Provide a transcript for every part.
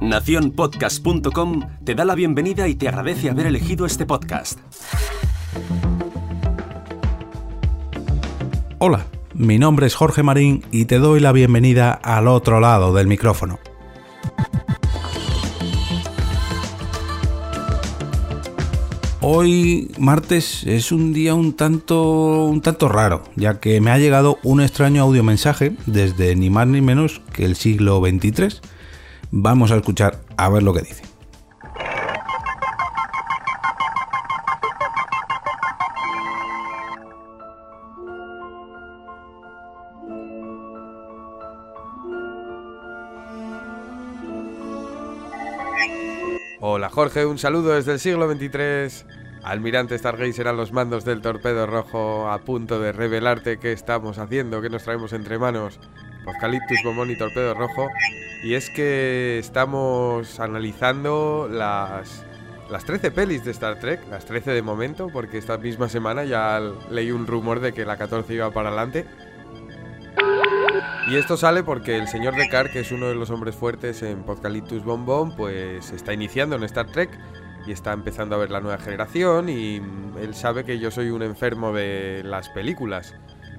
Naciónpodcast.com te da la bienvenida y te agradece haber elegido este podcast. Hola, mi nombre es Jorge Marín y te doy la bienvenida al otro lado del micrófono. Hoy martes es un día un tanto un tanto raro, ya que me ha llegado un extraño audio mensaje desde ni más ni menos que el siglo XXIII. Vamos a escuchar a ver lo que dice. Hola Jorge, un saludo desde el siglo XXIII. Almirante Stargazer a los mandos del torpedo rojo a punto de revelarte qué estamos haciendo, qué nos traemos entre manos. Apocaliptus, Bombón y Torpedo Rojo. Y es que estamos analizando las, las 13 pelis de Star Trek, las 13 de momento, porque esta misma semana ya leí un rumor de que la 14 iba para adelante. Y esto sale porque el señor Descartes, que es uno de los hombres fuertes en Podcaliptus Bombón, pues está iniciando en Star Trek y está empezando a ver la nueva generación y él sabe que yo soy un enfermo de las películas.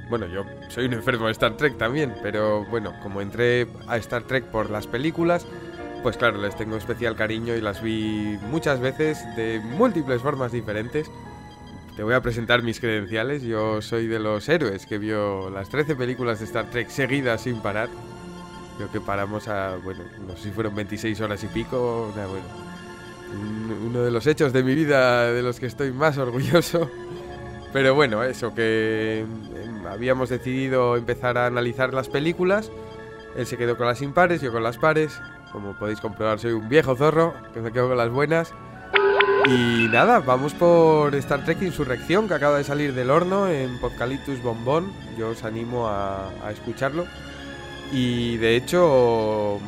Bueno, yo soy un enfermo de Star Trek también, pero bueno, como entré a Star Trek por las películas, pues claro, les tengo especial cariño y las vi muchas veces de múltiples formas diferentes te voy a presentar mis credenciales. Yo soy de los héroes que vio las 13 películas de Star Trek seguidas sin parar. Creo que paramos a, bueno, no sé si fueron 26 horas y pico. bueno, uno de los hechos de mi vida de los que estoy más orgulloso. Pero bueno, eso, que em, habíamos decidido empezar a analizar las películas. Él se quedó con las impares, yo con las pares. Como podéis comprobar, soy un viejo zorro que me quedo con las buenas. Y nada, vamos por Star Trek Insurrección, que acaba de salir del horno en Podcaliptus Bombón. Yo os animo a, escucharlo. Y de hecho,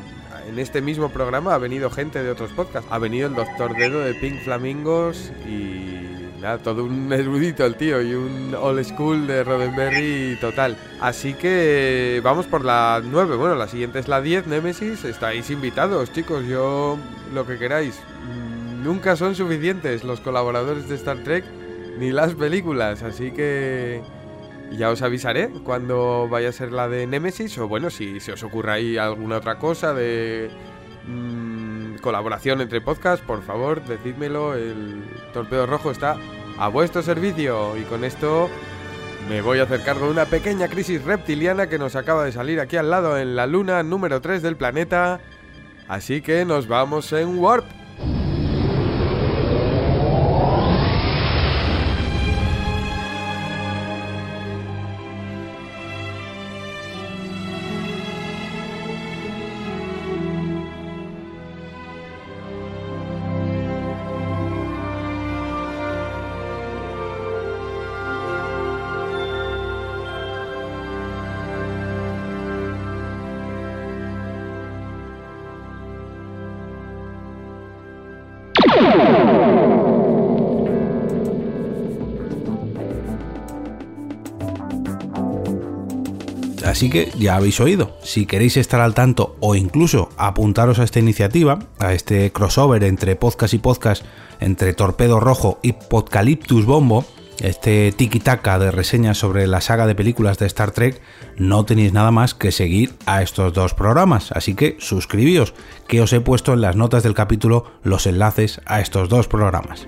en este mismo programa ha venido gente de otros podcasts. Ha venido el Doctor Dedo de Pink Flamingos y nada, todo un erudito el tío y un old school de Roddenberry total. Así que vamos por la 9. Bueno, la siguiente es la 10, Nemesis. Estáis invitados, chicos. Yo lo que queráis nunca son suficientes los colaboradores de Star Trek ni las películas, así que ya os avisaré cuando vaya a ser la de Nemesis o bueno, si se os ocurra ahí alguna otra cosa de mm, colaboración entre podcasts, por favor, decídmelo, el Torpedo Rojo está a vuestro servicio y con esto me voy a hacer cargo de una pequeña crisis reptiliana que nos acaba de salir aquí al lado en la luna número 3 del planeta. Así que nos vamos en Warp. Así que ya habéis oído, si queréis estar al tanto o incluso apuntaros a esta iniciativa, a este crossover entre podcast y podcast, entre Torpedo Rojo y Podcaliptus Bombo, este tiki-taka de reseñas sobre la saga de películas de Star Trek, no tenéis nada más que seguir a estos dos programas. Así que suscribíos, que os he puesto en las notas del capítulo los enlaces a estos dos programas.